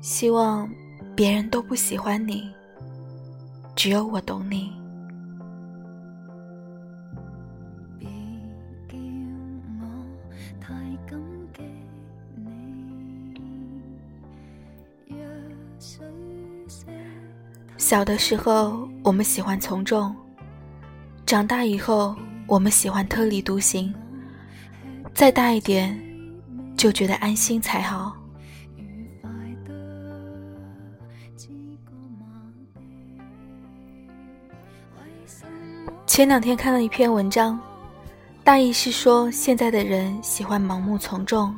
希望别人都不喜欢你，只有我懂你。小的时候，我们喜欢从众；长大以后，我们喜欢特立独行；再大一点，就觉得安心才好。前两天看了一篇文章，大意是说现在的人喜欢盲目从众，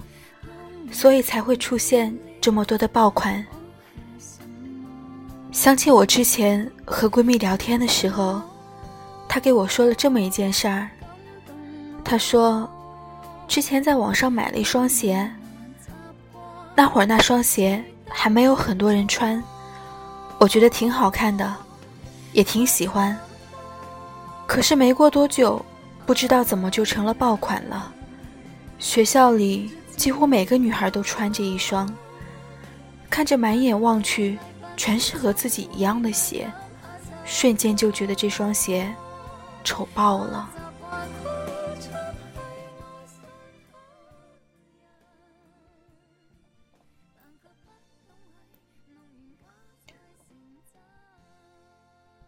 所以才会出现这么多的爆款。想起我之前和闺蜜聊天的时候，她给我说了这么一件事儿。她说，之前在网上买了一双鞋，那会儿那双鞋还没有很多人穿，我觉得挺好看的，也挺喜欢。可是没过多久，不知道怎么就成了爆款了，学校里几乎每个女孩都穿着一双，看着满眼望去。全是和自己一样的鞋，瞬间就觉得这双鞋丑爆了。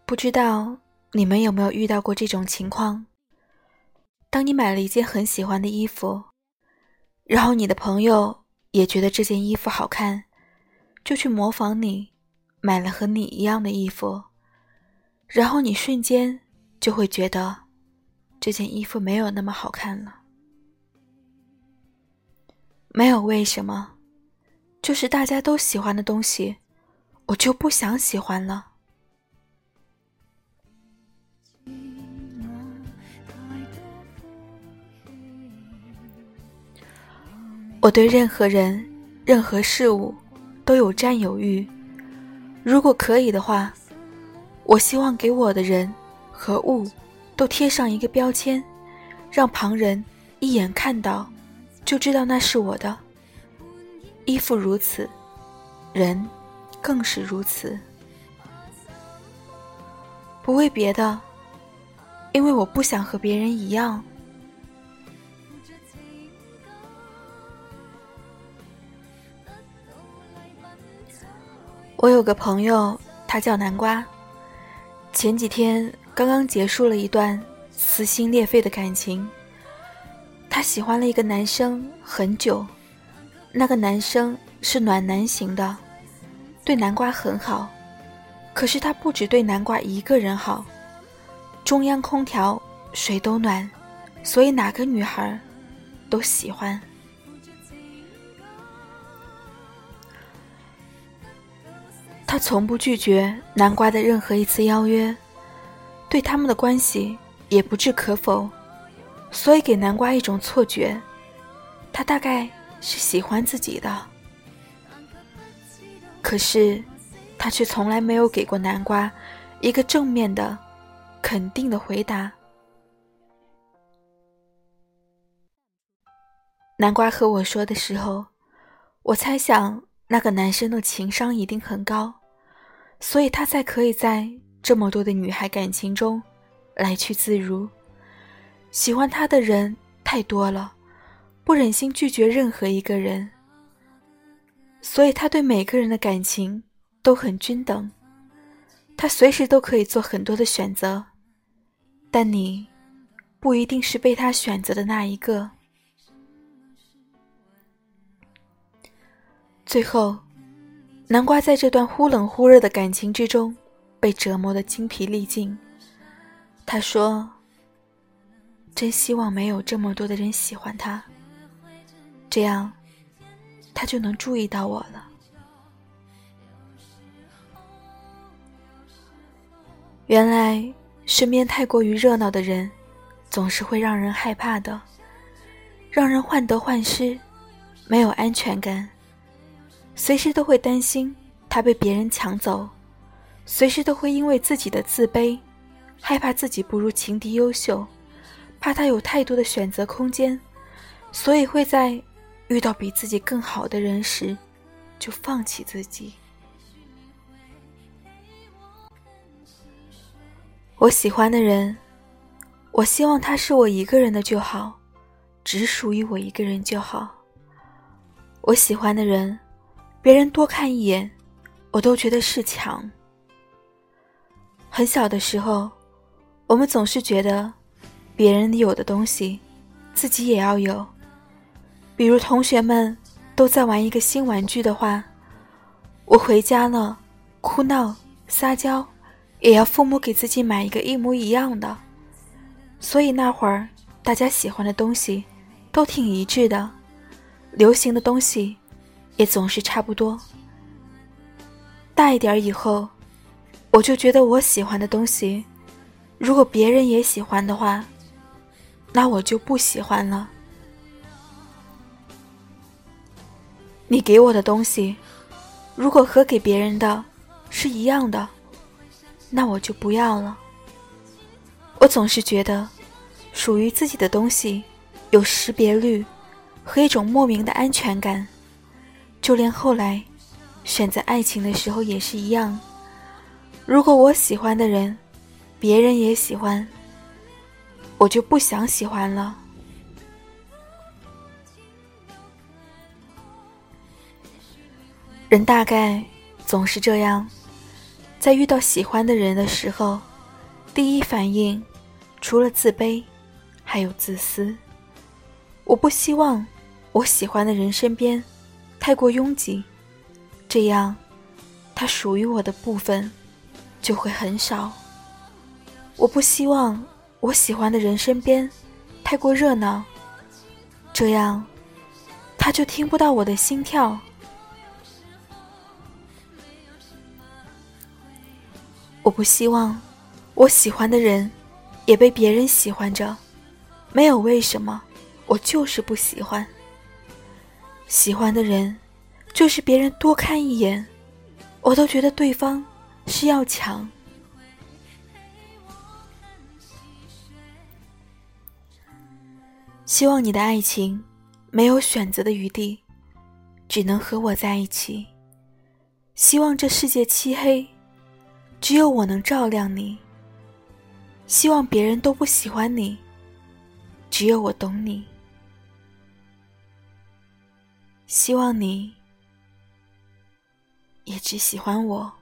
不知道你们有没有遇到过这种情况？当你买了一件很喜欢的衣服，然后你的朋友也觉得这件衣服好看，就去模仿你。买了和你一样的衣服，然后你瞬间就会觉得这件衣服没有那么好看了。没有为什么，就是大家都喜欢的东西，我就不想喜欢了。我对任何人、任何事物都有占有欲。如果可以的话，我希望给我的人和物都贴上一个标签，让旁人一眼看到就知道那是我的。衣服如此，人更是如此。不为别的，因为我不想和别人一样。我有个朋友，他叫南瓜。前几天刚刚结束了一段撕心裂肺的感情。他喜欢了一个男生很久，那个男生是暖男型的，对南瓜很好。可是他不只对南瓜一个人好，中央空调谁都暖，所以哪个女孩都喜欢。他从不拒绝南瓜的任何一次邀约，对他们的关系也不置可否，所以给南瓜一种错觉，他大概是喜欢自己的。可是，他却从来没有给过南瓜一个正面的、肯定的回答。南瓜和我说的时候，我猜想那个男生的情商一定很高。所以他才可以在这么多的女孩感情中来去自如。喜欢他的人太多了，不忍心拒绝任何一个人，所以他对每个人的感情都很均等。他随时都可以做很多的选择，但你不一定是被他选择的那一个。最后。南瓜在这段忽冷忽热的感情之中，被折磨得精疲力尽。他说：“真希望没有这么多的人喜欢他，这样他就能注意到我了。”原来，身边太过于热闹的人，总是会让人害怕的，让人患得患失，没有安全感。随时都会担心他被别人抢走，随时都会因为自己的自卑，害怕自己不如情敌优秀，怕他有太多的选择空间，所以会在遇到比自己更好的人时，就放弃自己。我喜欢的人，我希望他是我一个人的就好，只属于我一个人就好。我喜欢的人，别人多看一眼，我都觉得是强。很小的时候，我们总是觉得，别人有的东西，自己也要有。比如同学们都在玩一个新玩具的话，我回家了，哭闹撒娇，也要父母给自己买一个一模一样的。所以那会儿大家喜欢的东西都挺一致的，流行的东西也总是差不多。大一点以后。我就觉得我喜欢的东西，如果别人也喜欢的话，那我就不喜欢了。你给我的东西，如果和给别人的是一样的，那我就不要了。我总是觉得，属于自己的东西有识别率和一种莫名的安全感，就连后来选择爱情的时候也是一样。如果我喜欢的人，别人也喜欢，我就不想喜欢了。人大概总是这样，在遇到喜欢的人的时候，第一反应除了自卑，还有自私。我不希望我喜欢的人身边太过拥挤，这样他属于我的部分。就会很少。我不希望我喜欢的人身边太过热闹，这样他就听不到我的心跳。我不希望我喜欢的人也被别人喜欢着，没有为什么，我就是不喜欢。喜欢的人，就是别人多看一眼，我都觉得对方。是要强。希望你的爱情没有选择的余地，只能和我在一起。希望这世界漆黑，只有我能照亮你。希望别人都不喜欢你，只有我懂你。希望你也只喜欢我。